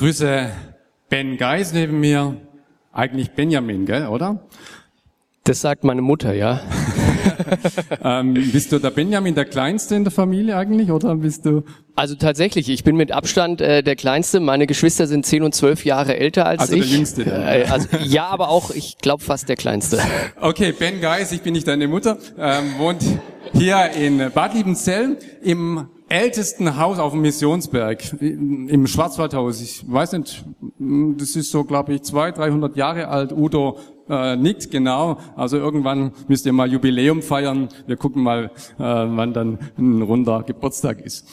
Ich begrüße Ben Geis neben mir. Eigentlich Benjamin, gell, oder? Das sagt meine Mutter, ja. Ähm, bist du der Benjamin der Kleinste in der Familie eigentlich, oder bist du? Also tatsächlich, ich bin mit Abstand äh, der Kleinste. Meine Geschwister sind 10 und 12 Jahre älter als Also der ich. Jüngste dann. Äh, also, ja, aber auch, ich glaube, fast der Kleinste. Okay, Ben Geis, ich bin nicht deine Mutter, ähm, wohnt hier in Bad Liebenzell im ältesten Haus auf dem Missionsberg, im Schwarzwaldhaus. Ich weiß nicht, das ist so, glaube ich, 200, 300 Jahre alt. Udo äh, nickt, genau. Also irgendwann müsst ihr mal Jubiläum feiern. Wir gucken mal, äh, wann dann ein runder Geburtstag ist.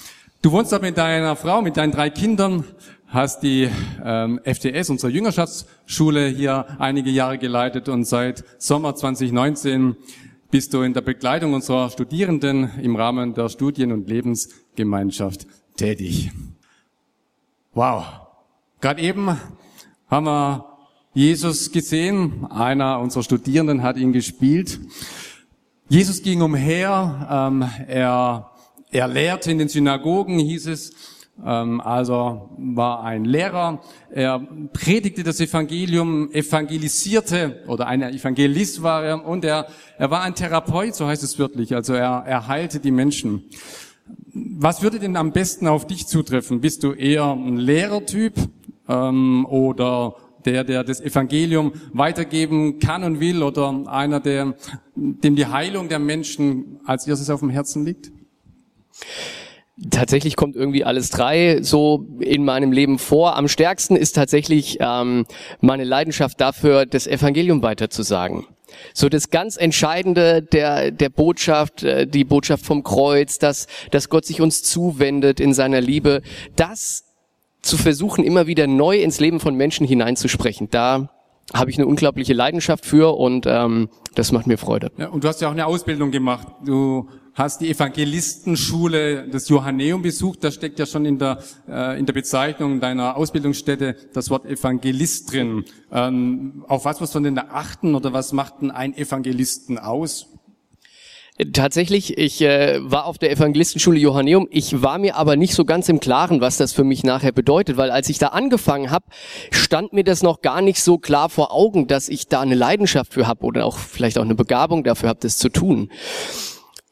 Du wohnst dort mit deiner Frau, mit deinen drei Kindern, hast die ähm, FTS, unsere Jüngerschaftsschule, hier einige Jahre geleitet und seit Sommer 2019 bist du in der Begleitung unserer Studierenden im Rahmen der Studien- und Lebensgemeinschaft tätig. Wow. Gerade eben haben wir Jesus gesehen. Einer unserer Studierenden hat ihn gespielt. Jesus ging umher. Ähm, er, er lehrte in den Synagogen, hieß es. Ähm, also war ein Lehrer. Er predigte das Evangelium, evangelisierte oder ein Evangelist war er und er, er war ein Therapeut, so heißt es wörtlich. Also er, er heilte die Menschen. Was würde denn am besten auf dich zutreffen? Bist du eher ein Lehrertyp ähm, oder der, der das Evangelium weitergeben kann und will oder einer, der, dem die Heilung der Menschen als erstes auf dem Herzen liegt? Tatsächlich kommt irgendwie alles drei so in meinem Leben vor. Am stärksten ist tatsächlich ähm, meine Leidenschaft dafür, das Evangelium weiterzusagen. So das ganz Entscheidende der, der Botschaft, äh, die Botschaft vom Kreuz, dass, dass Gott sich uns zuwendet in seiner Liebe, das zu versuchen, immer wieder neu ins Leben von Menschen hineinzusprechen. Da habe ich eine unglaubliche Leidenschaft für und ähm, das macht mir Freude. Ja, und du hast ja auch eine Ausbildung gemacht. Du hast die Evangelistenschule des Johanneum besucht. Da steckt ja schon in der, äh, in der Bezeichnung deiner Ausbildungsstätte das Wort Evangelist drin. Ähm, auf was muss man denn da achten oder was macht denn ein Evangelisten aus? Tatsächlich, ich äh, war auf der Evangelistenschule Johanneum. Ich war mir aber nicht so ganz im Klaren, was das für mich nachher bedeutet, weil als ich da angefangen habe, stand mir das noch gar nicht so klar vor Augen, dass ich da eine Leidenschaft für habe oder auch vielleicht auch eine Begabung dafür habe, das zu tun.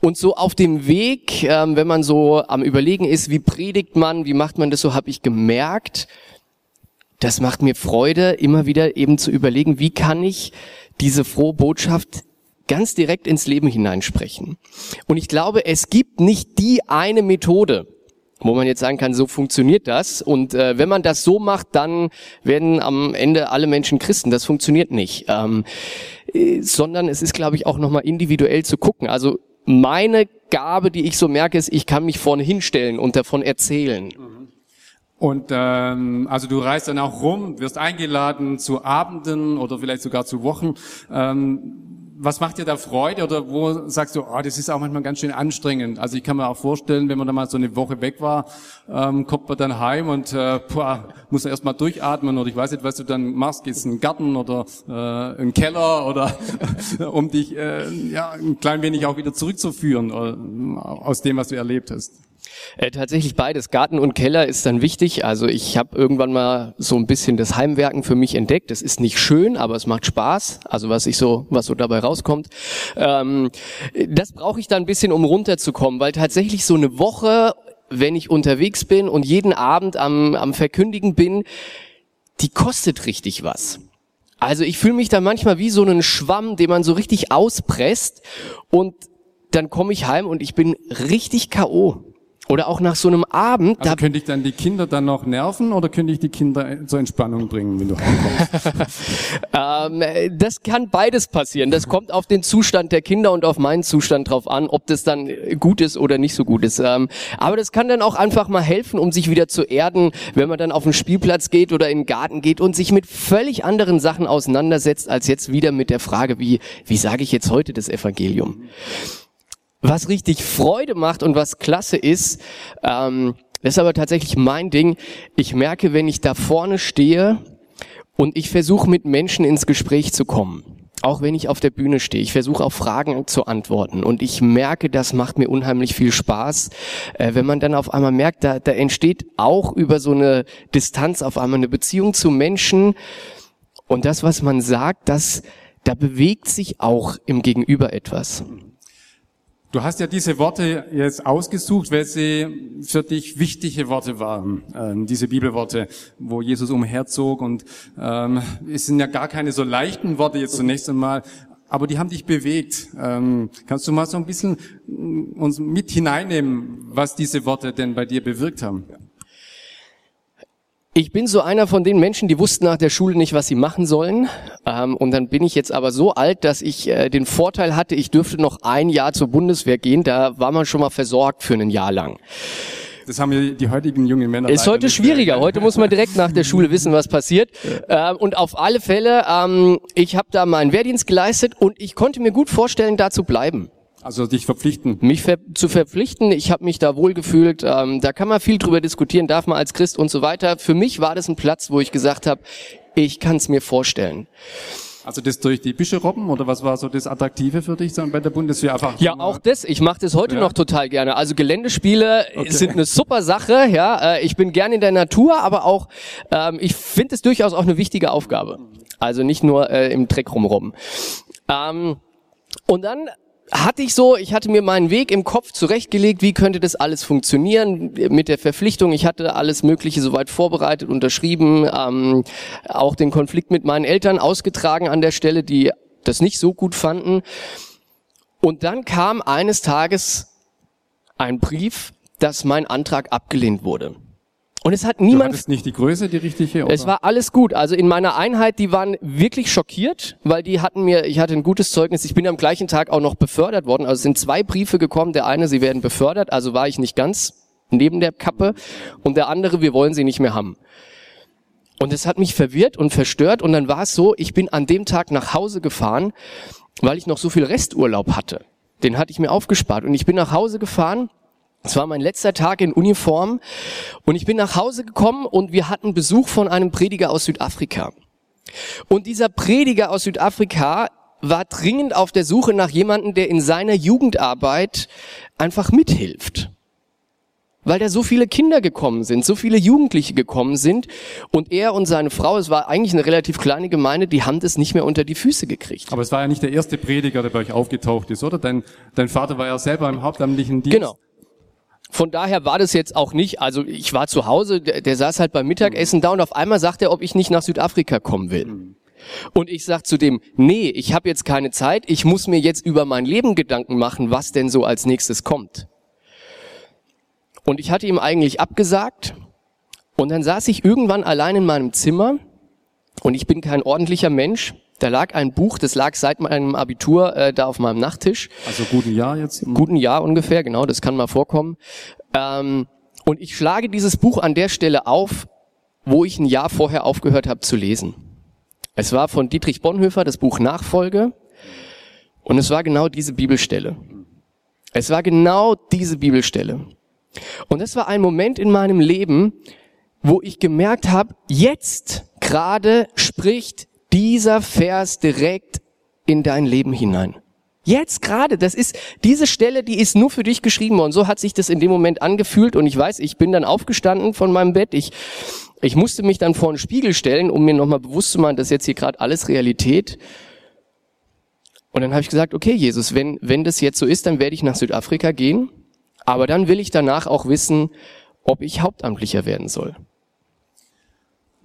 Und so auf dem Weg, ähm, wenn man so am Überlegen ist, wie predigt man, wie macht man das so, habe ich gemerkt, das macht mir Freude, immer wieder eben zu überlegen, wie kann ich diese frohe Botschaft ganz direkt ins Leben hineinsprechen. Und ich glaube, es gibt nicht die eine Methode, wo man jetzt sagen kann, so funktioniert das. Und äh, wenn man das so macht, dann werden am Ende alle Menschen Christen. Das funktioniert nicht. Ähm, äh, sondern es ist, glaube ich, auch nochmal individuell zu gucken. Also meine Gabe, die ich so merke, ist, ich kann mich vorne hinstellen und davon erzählen. Und ähm, also du reist dann auch rum, wirst eingeladen zu Abenden oder vielleicht sogar zu Wochen. Ähm, was macht dir da Freude oder wo sagst du, oh, das ist auch manchmal ganz schön anstrengend? Also ich kann mir auch vorstellen, wenn man da mal so eine Woche weg war, ähm, kommt man dann heim und äh, boah, muss erst mal durchatmen oder ich weiß nicht, was du dann machst, gehst in den Garten oder äh, einen Keller oder um dich äh, ja ein klein wenig auch wieder zurückzuführen äh, aus dem, was du erlebt hast. Äh, tatsächlich beides. Garten und Keller ist dann wichtig. Also ich habe irgendwann mal so ein bisschen das Heimwerken für mich entdeckt. Das ist nicht schön, aber es macht Spaß. Also was ich so, was so dabei rauskommt. Ähm, das brauche ich dann ein bisschen, um runterzukommen, weil tatsächlich so eine Woche, wenn ich unterwegs bin und jeden Abend am, am Verkündigen bin, die kostet richtig was. Also ich fühle mich da manchmal wie so einen Schwamm, den man so richtig auspresst und dann komme ich heim und ich bin richtig K.O. Oder auch nach so einem Abend, Also da könnte ich dann die Kinder dann noch nerven oder könnte ich die Kinder zur Entspannung bringen, wenn du heimkommst? Ähm, äh, das kann beides passieren. Das kommt auf den Zustand der Kinder und auf meinen Zustand drauf an, ob das dann gut ist oder nicht so gut ist. Ähm, aber das kann dann auch einfach mal helfen, um sich wieder zu erden, wenn man dann auf den Spielplatz geht oder in den Garten geht und sich mit völlig anderen Sachen auseinandersetzt, als jetzt wieder mit der Frage, wie, wie sage ich jetzt heute das Evangelium? Was richtig Freude macht und was klasse ist, ähm, das ist aber tatsächlich mein Ding. Ich merke, wenn ich da vorne stehe und ich versuche mit Menschen ins Gespräch zu kommen. Auch wenn ich auf der Bühne stehe, ich versuche auf Fragen zu antworten und ich merke, das macht mir unheimlich viel Spaß, äh, wenn man dann auf einmal merkt, da, da entsteht auch über so eine Distanz auf einmal eine Beziehung zu Menschen und das, was man sagt, das, da bewegt sich auch im Gegenüber etwas. Du hast ja diese Worte jetzt ausgesucht, weil sie für dich wichtige Worte waren, ähm, diese Bibelworte, wo Jesus umherzog. Und ähm, es sind ja gar keine so leichten Worte jetzt zunächst einmal, aber die haben dich bewegt. Ähm, kannst du mal so ein bisschen mm, uns mit hineinnehmen, was diese Worte denn bei dir bewirkt haben? Ich bin so einer von den Menschen, die wussten nach der Schule nicht, was sie machen sollen. Ähm, und dann bin ich jetzt aber so alt, dass ich äh, den Vorteil hatte, ich dürfte noch ein Jahr zur Bundeswehr gehen. Da war man schon mal versorgt für ein Jahr lang. Das haben ja die heutigen jungen Männer. Ist heute schwieriger. Heute muss man direkt nach der Schule wissen, was passiert. Ähm, und auf alle Fälle, ähm, ich habe da meinen Wehrdienst geleistet und ich konnte mir gut vorstellen, da zu bleiben. Also dich verpflichten. mich ver zu verpflichten. Ich habe mich da wohl gefühlt. Ähm, da kann man viel drüber diskutieren, darf man als Christ und so weiter. Für mich war das ein Platz, wo ich gesagt habe, ich kann es mir vorstellen. Also das durch die Büsche robben oder was war so das Attraktive für dich bei der Bundeswehr? Einfach Ja, auch das. Ich mache das heute Ja. noch total gerne. Also Geländespiele sind eine super Sache. Ja, äh, ich bin gern in der Natur, aber auch ähm, ich finde es durchaus auch eine wichtige Aufgabe. Also nicht nur äh, im Dreck rumrobben. Ähm, und dann hatte ich so, ich hatte mir meinen Weg im Kopf zurechtgelegt, wie könnte das alles funktionieren mit der Verpflichtung. Ich hatte alles Mögliche soweit vorbereitet, unterschrieben, ähm, auch den Konflikt mit meinen Eltern ausgetragen an der Stelle, die das nicht so gut fanden. Und dann kam eines Tages ein Brief, dass mein Antrag abgelehnt wurde. Und es hat Du niemand hattest nicht die Größe, die richtige? Oder? es war alles gut. Also in meiner Einheit, die waren wirklich schockiert, weil die hatten mir, ich hatte ein gutes Zeugnis. Ich bin am gleichen Tag auch noch befördert worden. Also es sind zwei Briefe gekommen. Der eine, sie werden befördert, also war ich nicht ganz neben der Kappe. Und der andere, wir wollen sie nicht mehr haben. Und es hat mich verwirrt und verstört. Und dann war es so, ich bin an dem Tag nach Hause gefahren, weil ich noch so viel Resturlaub hatte. Den hatte ich mir aufgespart. Und ich bin nach Hause gefahren. Es war mein letzter Tag in Uniform und ich bin nach Hause gekommen und wir hatten Besuch von einem Prediger aus Südafrika. Und dieser Prediger aus Südafrika war dringend auf der Suche nach jemandem, der in seiner Jugendarbeit einfach mithilft. Weil da so viele Kinder gekommen sind, so viele Jugendliche gekommen sind und er und seine Frau, es war eigentlich eine relativ kleine Gemeinde, die haben das nicht mehr unter die Füße gekriegt. Aber es war ja nicht der erste Prediger, der bei euch aufgetaucht ist, oder? Dein, dein Vater war ja selber im hauptamtlichen Dienst. Genau. Von daher war das jetzt auch nicht, also ich war zu Hause, der, der saß halt beim Mittagessen da und auf einmal sagt er, ob ich nicht nach Südafrika kommen will. Und ich sag zu dem, nee, ich habe jetzt keine Zeit, ich muss mir jetzt über mein Leben Gedanken machen, was denn so als nächstes kommt. Und ich hatte ihm eigentlich abgesagt und dann saß ich irgendwann allein in meinem Zimmer und ich bin kein ordentlicher Mensch. Da lag ein Buch, das lag seit meinem Abitur äh, da auf meinem Nachttisch Also guten Jahr jetzt. guten Jahr ungefähr, genau, das kann mal vorkommen. Ähm, und ich schlage dieses Buch an der Stelle auf, wo ich ein Jahr vorher aufgehört habe zu lesen. Es war von Dietrich Bonhoeffer, das Buch Nachfolge, und es war genau diese Bibelstelle. Es war genau diese Bibelstelle. Und das war ein Moment in meinem Leben, wo ich gemerkt habe, jetzt gerade spricht dieser Vers direkt in dein Leben hinein. Jetzt gerade, das ist diese Stelle, die ist nur für dich geschrieben worden. So hat sich das in dem Moment angefühlt und ich weiß, ich bin dann aufgestanden von meinem Bett. Ich ich musste mich dann vor einen Spiegel stellen, um mir nochmal bewusst zu machen, dass jetzt hier gerade alles Realität. Und dann habe ich gesagt, okay, Jesus, wenn wenn das jetzt so ist, dann werde ich nach Südafrika gehen, aber dann will ich danach auch wissen, ob ich Hauptamtlicher werden soll.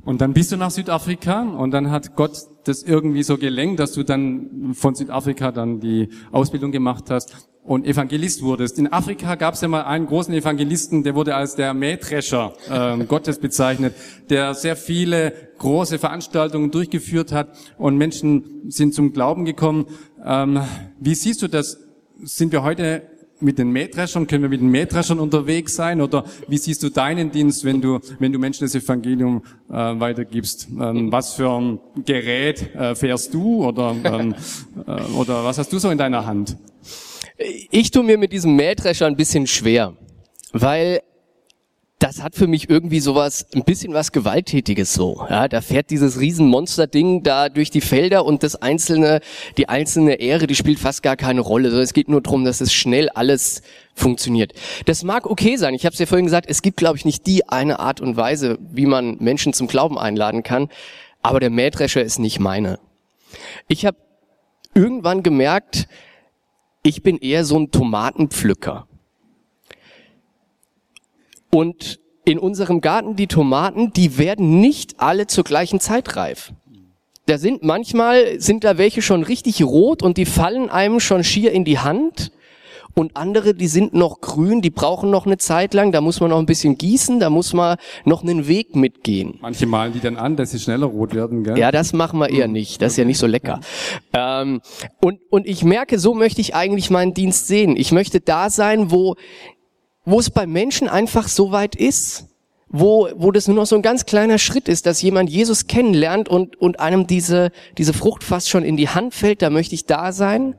Und dann bist du nach Südafrika und dann hat Gott das irgendwie so gelenkt, dass du dann von Südafrika dann die Ausbildung gemacht hast. und Evangelist wurdest. In Afrika gab es ja mal einen großen Evangelisten, der wurde als der Mähdrescher äh, Gottes bezeichnet, der sehr viele große Veranstaltungen durchgeführt hat und Menschen sind zum Glauben gekommen. Ähm, wie siehst du das? Sind wir heute mit den Mähdreschern, können wir mit den Mähdreschern unterwegs sein oder wie siehst du deinen Dienst, wenn du, wenn du Menschen das Evangelium äh, weitergibst? Ähm, was für ein Gerät äh, fährst du oder, ähm, äh, oder was hast du so in deiner Hand? Ich tue mir mit diesem Mähdrescher ein bisschen schwer, weil das hat für mich irgendwie sowas, ein bisschen was Gewalttätiges so. Ja, da fährt dieses Riesenmonster-Ding da durch die Felder und das einzelne, die einzelne Ehre, die spielt fast gar keine Rolle. So, es geht nur darum, dass es schnell alles funktioniert. Das mag okay sein. Ich habe es ja vorhin gesagt, es gibt, glaube ich, nicht die eine Art und Weise, wie man Menschen zum Glauben einladen kann. Aber der Mähdrescher ist nicht meine. Ich habe irgendwann gemerkt, ich bin eher so ein Tomatenpflücker. Und in unserem Garten die Tomaten, die werden nicht alle zur gleichen Zeit reif. Da sind manchmal, sind da welche schon richtig rot und die fallen einem schon schier in die Hand. Und andere, die sind noch grün, die brauchen noch eine Zeit lang, da muss man noch ein bisschen gießen, da muss man noch einen Weg mitgehen. Manche malen die dann an, dass sie schneller rot werden, gell? Ja, das machen wir eher nicht, das ist ja nicht so lecker. Ähm, und, und ich merke, so möchte ich eigentlich meinen Dienst sehen. Ich möchte da sein, wo wo es bei Menschen einfach so weit ist, wo, wo das nur noch so ein ganz kleiner Schritt ist, dass jemand Jesus kennenlernt und, und einem diese, diese Frucht fast schon in die Hand fällt, da möchte ich da sein.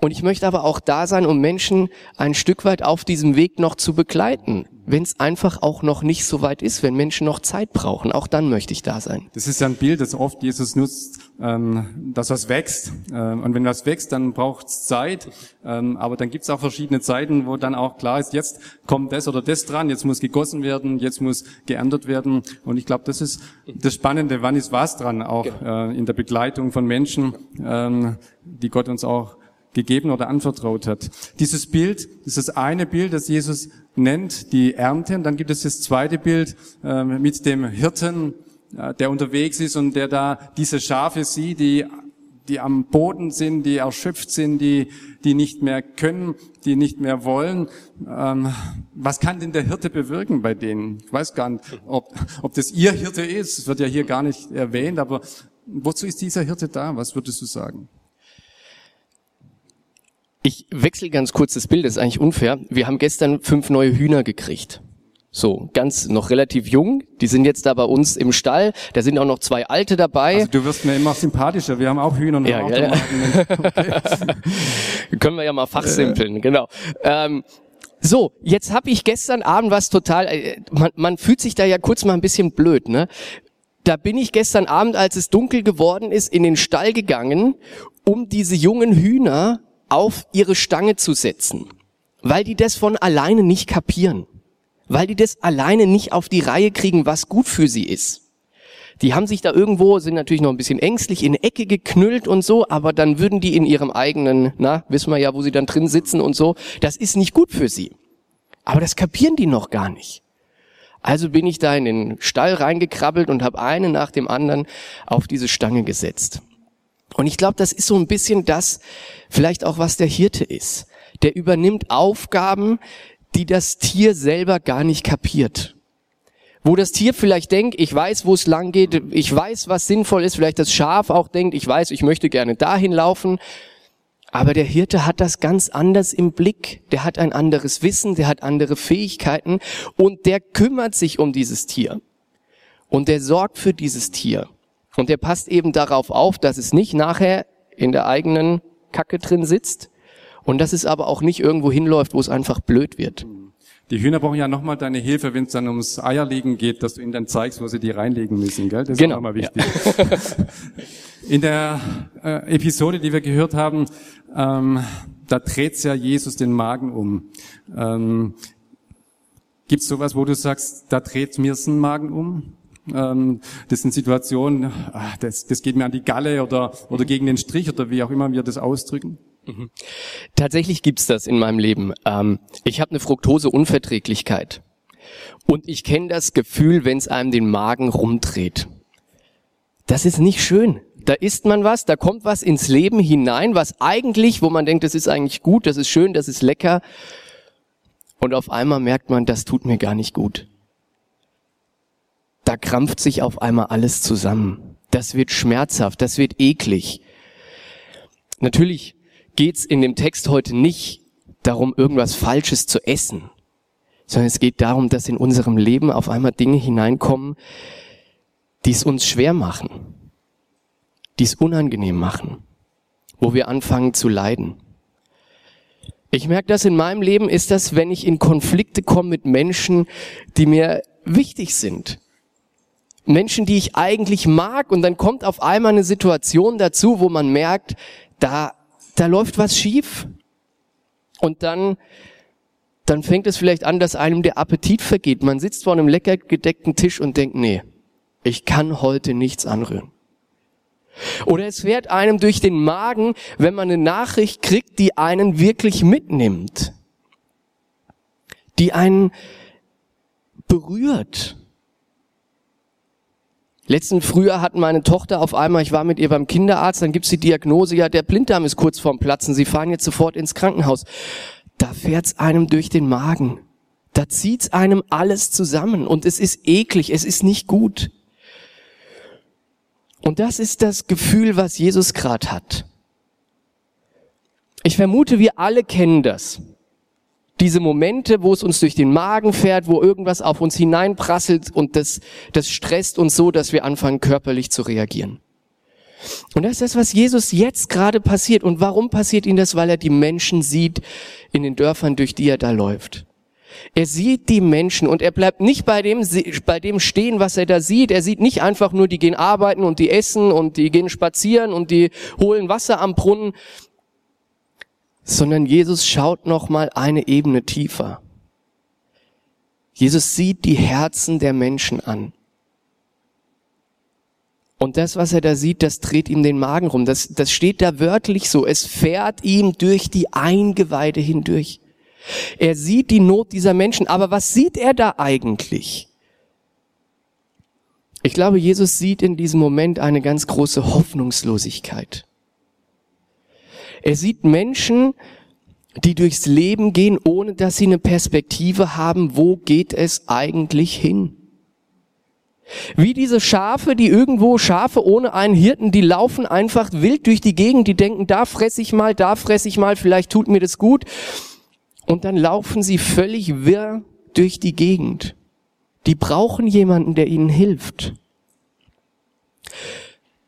Und ich möchte aber auch da sein, um Menschen ein Stück weit auf diesem Weg noch zu begleiten. Wenn es einfach auch noch nicht so weit ist, wenn Menschen noch Zeit brauchen, auch dann möchte ich da sein. Das ist ja ein Bild, das oft Jesus nutzt, ähm, dass was wächst. Ähm, und wenn was wächst, dann braucht es Zeit. Ähm, aber dann gibt es auch verschiedene Zeiten, wo dann auch klar ist, jetzt kommt das oder das dran, jetzt muss gegossen werden, jetzt muss geerntet werden. Und ich glaube, das ist das Spannende, wann ist was dran, auch genau. äh, in der Begleitung von Menschen, ähm, die Gott uns auch gegeben oder anvertraut hat. Dieses Bild, das ist das eine Bild, das Jesus nennt, die Ernte. Und dann gibt es das zweite Bild äh, mit dem Hirten, äh, der unterwegs ist und der da diese Schafe sieht, die die am Boden sind, die erschöpft sind, die, die nicht mehr können, die nicht mehr wollen. Ähm, was kann denn der Hirte bewirken bei denen? Ich weiß gar nicht, ob, ob das ihr Hirte ist. Das wird ja hier gar nicht erwähnt, aber wozu ist dieser Hirte da? Was würdest du sagen? Ich wechsle ganz kurz das Bild, das ist eigentlich unfair. Wir haben gestern fünf neue Hühner gekriegt. So, ganz noch relativ jung. Die sind jetzt da bei uns im Stall. Da sind auch noch zwei alte dabei. Also du wirst mir immer sympathischer. Wir haben auch Hühner und ja, ja, ja. Okay. Können wir ja mal fachsimpeln, äh. genau. Ähm, so, jetzt habe ich gestern Abend was total. Äh, man, man fühlt sich da ja kurz mal ein bisschen blöd, ne? Da bin ich gestern Abend, als es dunkel geworden ist, in den Stall gegangen, um diese jungen Hühner auf ihre Stange zu setzen, weil die das von alleine nicht kapieren, weil die das alleine nicht auf die Reihe kriegen, was gut für sie ist. Die haben sich da irgendwo, sind natürlich noch ein bisschen ängstlich, in Ecke geknüllt und so, aber dann würden die in ihrem eigenen, na, wissen wir ja, wo sie dann drin sitzen und so, das ist nicht gut für sie. Aber das kapieren die noch gar nicht. Also bin ich da in den Stall reingekrabbelt und habe einen nach dem anderen auf diese Stange gesetzt. Und ich glaube, das ist so ein bisschen das, vielleicht auch was der Hirte ist. Der übernimmt Aufgaben, die das Tier selber gar nicht kapiert. Wo das Tier vielleicht denkt, ich weiß, wo es lang geht, ich weiß, was sinnvoll ist, vielleicht das Schaf auch denkt, ich weiß, ich möchte gerne dahin laufen. Aber der Hirte hat das ganz anders im Blick. Der hat ein anderes Wissen, der hat andere Fähigkeiten und der kümmert sich um dieses Tier. Und der sorgt für dieses Tier. Und der passt eben darauf auf, dass es nicht nachher in der eigenen Kacke drin sitzt und dass es aber auch nicht irgendwo hinläuft, wo es einfach blöd wird. Die Hühner brauchen ja nochmal deine Hilfe, wenn es dann ums Eierlegen geht, dass du ihnen dann zeigst, wo sie die reinlegen müssen, gell? Das ist genau. auch mal wichtig. Ja. In der äh, Episode, die wir gehört haben, ähm, da dreht ja Jesus den Magen um. Ähm, Gibt es sowas, wo du sagst, da dreht mir den Magen um? Ähm, das sind Situationen, ach, das, das geht mir an die Galle oder, oder gegen den Strich oder wie auch immer wir das ausdrücken. Mhm. Tatsächlich gibt's das in meinem Leben. Ähm, ich habe eine Fructoseunverträglichkeit. Und ich kenne das Gefühl, wenn es einem den Magen rumdreht. Das ist nicht schön. Da isst man was, da kommt was ins Leben hinein, was eigentlich, wo man denkt, das ist eigentlich gut, das ist schön, das ist lecker. Und auf einmal merkt man, das tut mir gar nicht gut. Da krampft sich auf einmal alles zusammen. Das wird schmerzhaft, das wird eklig. Natürlich geht's in dem Text heute nicht darum, irgendwas Falsches zu essen, sondern es geht darum, dass in unserem Leben auf einmal Dinge hineinkommen, die es uns schwer machen, die es unangenehm machen, wo wir anfangen zu leiden. Ich merke das in meinem Leben, ist das, wenn ich in Konflikte komme mit Menschen, die mir wichtig sind. Menschen, die ich eigentlich mag und dann kommt auf einmal eine Situation dazu, wo man merkt, da, da läuft was schief. Und dann, dann fängt es vielleicht an, dass einem der Appetit vergeht. Man sitzt vor einem lecker gedeckten Tisch und denkt, nee, ich kann heute nichts anrühren. Oder es fährt einem durch den Magen, wenn man eine Nachricht kriegt, die einen wirklich mitnimmt, die einen berührt. Letzten Frühjahr hatten meine Tochter auf einmal, ich war mit ihr beim Kinderarzt, dann gibt's die Diagnose, ja, der Blinddarm ist kurz vorm Platzen, Sie fahren jetzt sofort ins Krankenhaus. Da fährt's einem durch den Magen. Da zieht's einem alles zusammen und es ist eklig, es ist nicht gut. Und das ist das Gefühl, was Jesus gerade hat. Ich vermute, wir alle kennen das diese Momente, wo es uns durch den Magen fährt, wo irgendwas auf uns hineinprasselt und das, das stresst uns so, dass wir anfangen körperlich zu reagieren. Und das ist das, was Jesus jetzt gerade passiert. Und warum passiert ihm das? Weil er die Menschen sieht in den Dörfern, durch die er da läuft. Er sieht die Menschen und er bleibt nicht bei dem, bei dem stehen, was er da sieht. Er sieht nicht einfach nur, die gehen arbeiten und die essen und die gehen spazieren und die holen Wasser am Brunnen, sondern Jesus schaut noch mal eine Ebene tiefer. Jesus sieht die Herzen der Menschen an. Und das, was er da sieht, das dreht ihm den Magen rum. Das, das steht da wörtlich so. Es fährt ihm durch die Eingeweide hindurch. Er sieht die Not dieser Menschen. Aber was sieht er da eigentlich? Ich glaube, Jesus sieht in diesem Moment eine ganz große Hoffnungslosigkeit. Er sieht Menschen, die durchs Leben gehen, ohne dass sie eine Perspektive haben, wo geht es eigentlich hin? Wie diese Schafe, die irgendwo Schafe ohne einen Hirten, die laufen einfach wild durch die Gegend, die denken, da fresse ich mal, da fresse ich mal, vielleicht tut mir das gut. Und dann laufen sie völlig wirr durch die Gegend. Die brauchen jemanden, der ihnen hilft.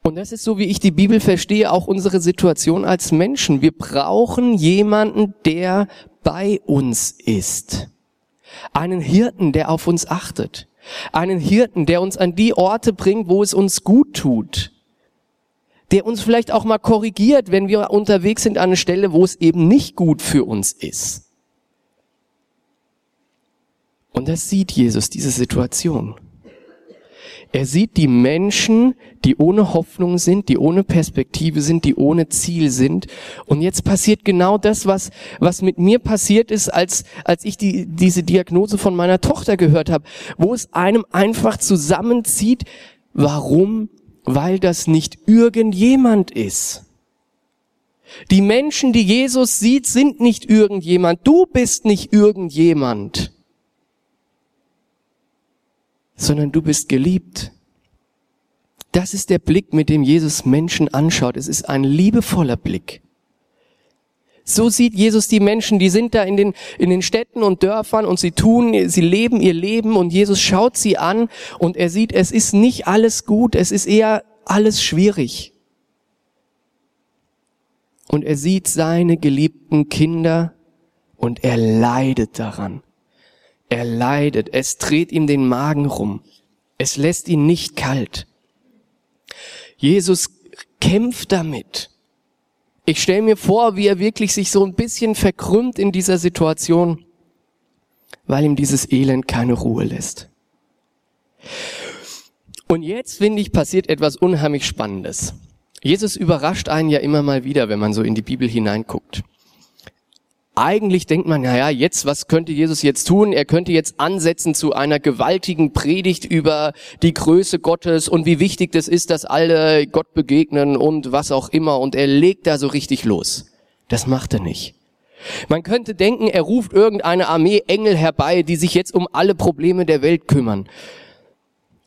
Und das ist so, wie ich die Bibel verstehe, auch unsere Situation als Menschen. Wir brauchen jemanden, der bei uns ist. Einen Hirten, der auf uns achtet. Einen Hirten, der uns an die Orte bringt, wo es uns gut tut. Der uns vielleicht auch mal korrigiert, wenn wir unterwegs sind an einer Stelle, wo es eben nicht gut für uns ist. Und das sieht Jesus, diese Situation. Er sieht die Menschen, die ohne Hoffnung sind, die ohne Perspektive sind, die ohne Ziel sind. Und jetzt passiert genau das, was, was mit mir passiert ist, als, als ich die, diese Diagnose von meiner Tochter gehört habe, wo es einem einfach zusammenzieht. Warum? Weil das nicht irgendjemand ist. Die Menschen, die Jesus sieht, sind nicht irgendjemand. Du bist nicht irgendjemand sondern du bist geliebt. Das ist der Blick, mit dem Jesus Menschen anschaut. Es ist ein liebevoller Blick. So sieht Jesus die Menschen, die sind da in den, in den Städten und Dörfern und sie tun, sie leben ihr Leben und Jesus schaut sie an und er sieht, es ist nicht alles gut, es ist eher alles schwierig. Und er sieht seine geliebten Kinder und er leidet daran. Er leidet, es dreht ihm den Magen rum, es lässt ihn nicht kalt. Jesus kämpft damit. Ich stelle mir vor, wie er wirklich sich so ein bisschen verkrümmt in dieser Situation, weil ihm dieses Elend keine Ruhe lässt. Und jetzt, finde ich, passiert etwas unheimlich Spannendes. Jesus überrascht einen ja immer mal wieder, wenn man so in die Bibel hineinguckt. Eigentlich denkt man, naja, jetzt, was könnte Jesus jetzt tun? Er könnte jetzt ansetzen zu einer gewaltigen Predigt über die Größe Gottes und wie wichtig das ist, dass alle Gott begegnen und was auch immer. Und er legt da so richtig los. Das macht er nicht. Man könnte denken, er ruft irgendeine Armee Engel herbei, die sich jetzt um alle Probleme der Welt kümmern.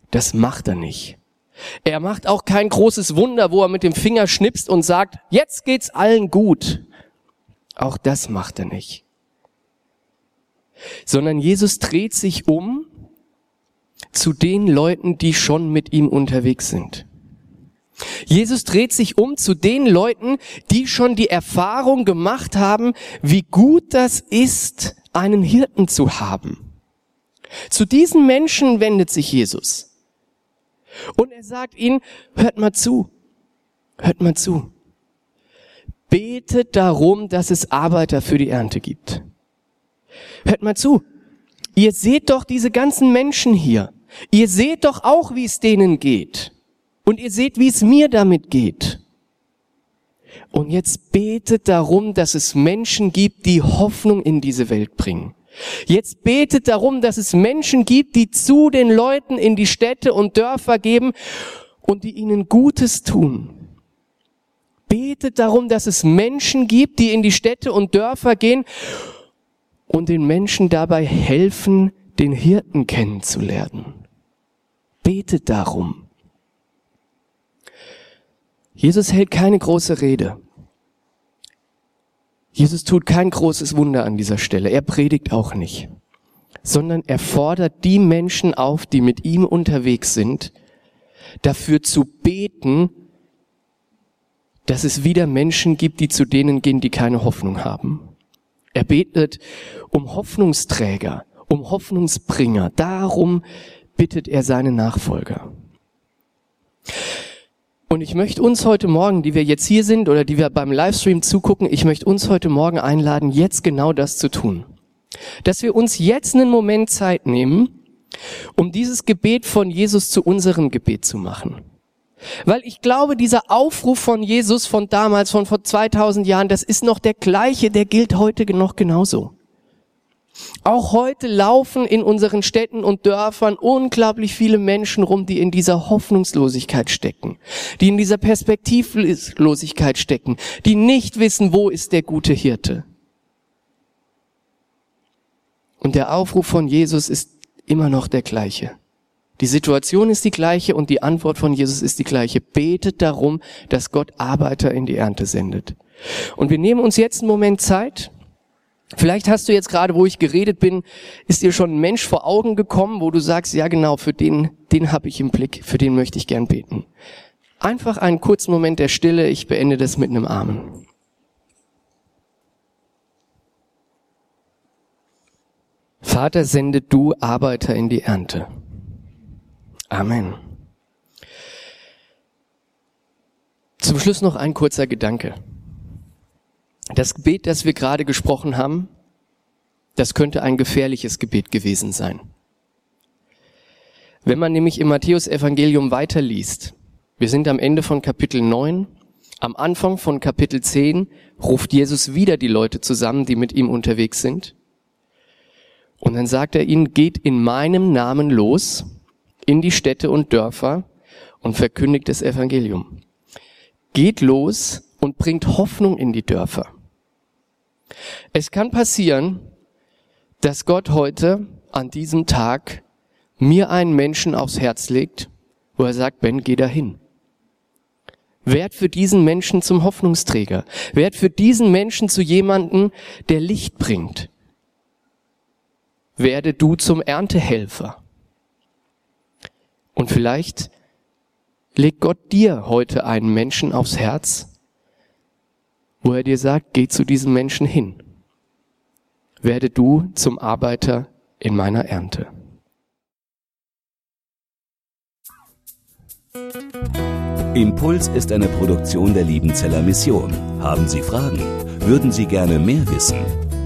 Das macht er nicht. Er macht auch kein großes Wunder, wo er mit dem Finger schnipst und sagt, jetzt geht's allen gut. Auch das macht er nicht. Sondern Jesus dreht sich um zu den Leuten, die schon mit ihm unterwegs sind. Jesus dreht sich um zu den Leuten, die schon die Erfahrung gemacht haben, wie gut das ist, einen Hirten zu haben. Zu diesen Menschen wendet sich Jesus. Und er sagt ihnen, hört mal zu, hört mal zu. Betet darum, dass es Arbeiter für die Ernte gibt. Hört mal zu. Ihr seht doch diese ganzen Menschen hier. Ihr seht doch auch, wie es denen geht. Und ihr seht, wie es mir damit geht. Und jetzt betet darum, dass es Menschen gibt, die Hoffnung in diese Welt bringen. Jetzt betet darum, dass es Menschen gibt, die zu den Leuten in die Städte und Dörfer geben und die ihnen Gutes tun. Betet darum, dass es Menschen gibt, die in die Städte und Dörfer gehen und den Menschen dabei helfen, den Hirten kennenzulernen. Betet darum. Jesus hält keine große Rede. Jesus tut kein großes Wunder an dieser Stelle. Er predigt auch nicht, sondern er fordert die Menschen auf, die mit ihm unterwegs sind, dafür zu beten, dass es wieder Menschen gibt, die zu denen gehen, die keine Hoffnung haben. Er betet um Hoffnungsträger, um Hoffnungsbringer. Darum bittet er seine Nachfolger. Und ich möchte uns heute Morgen, die wir jetzt hier sind oder die wir beim Livestream zugucken, ich möchte uns heute Morgen einladen, jetzt genau das zu tun. Dass wir uns jetzt einen Moment Zeit nehmen, um dieses Gebet von Jesus zu unserem Gebet zu machen. Weil ich glaube, dieser Aufruf von Jesus von damals, von vor 2000 Jahren, das ist noch der gleiche, der gilt heute noch genauso. Auch heute laufen in unseren Städten und Dörfern unglaublich viele Menschen rum, die in dieser Hoffnungslosigkeit stecken, die in dieser Perspektivlosigkeit stecken, die nicht wissen, wo ist der gute Hirte. Und der Aufruf von Jesus ist immer noch der gleiche. Die Situation ist die gleiche und die Antwort von Jesus ist die gleiche. Betet darum, dass Gott Arbeiter in die Ernte sendet. Und wir nehmen uns jetzt einen Moment Zeit, Vielleicht hast du jetzt gerade, wo ich geredet bin, ist dir schon ein Mensch vor Augen gekommen, wo du sagst, ja genau, für den, den habe ich im Blick, für den möchte ich gern beten. Einfach einen kurzen Moment der Stille, ich beende das mit einem Amen. Vater, sende du Arbeiter in die Ernte. Amen. Zum Schluss noch ein kurzer Gedanke. Das Gebet, das wir gerade gesprochen haben, das könnte ein gefährliches Gebet gewesen sein. Wenn man nämlich im Matthäus-Evangelium weiterliest, wir sind am Ende von Kapitel 9, am Anfang von Kapitel 10 ruft Jesus wieder die Leute zusammen, die mit ihm unterwegs sind. Und dann sagt er ihnen, geht in meinem Namen los in die Städte und Dörfer und verkündigt das Evangelium. Geht los und bringt Hoffnung in die Dörfer. Es kann passieren, dass Gott heute an diesem Tag mir einen Menschen aufs Herz legt, wo er sagt, Ben, geh dahin. Werd für diesen Menschen zum Hoffnungsträger. Werd für diesen Menschen zu jemanden, der Licht bringt. Werde du zum Erntehelfer. Und vielleicht legt Gott dir heute einen Menschen aufs Herz, wo er dir sagt, geh zu diesem Menschen hin. Werde du zum Arbeiter in meiner Ernte. Impuls ist eine Produktion der Liebenzeller Mission. Haben Sie Fragen? Würden Sie gerne mehr wissen?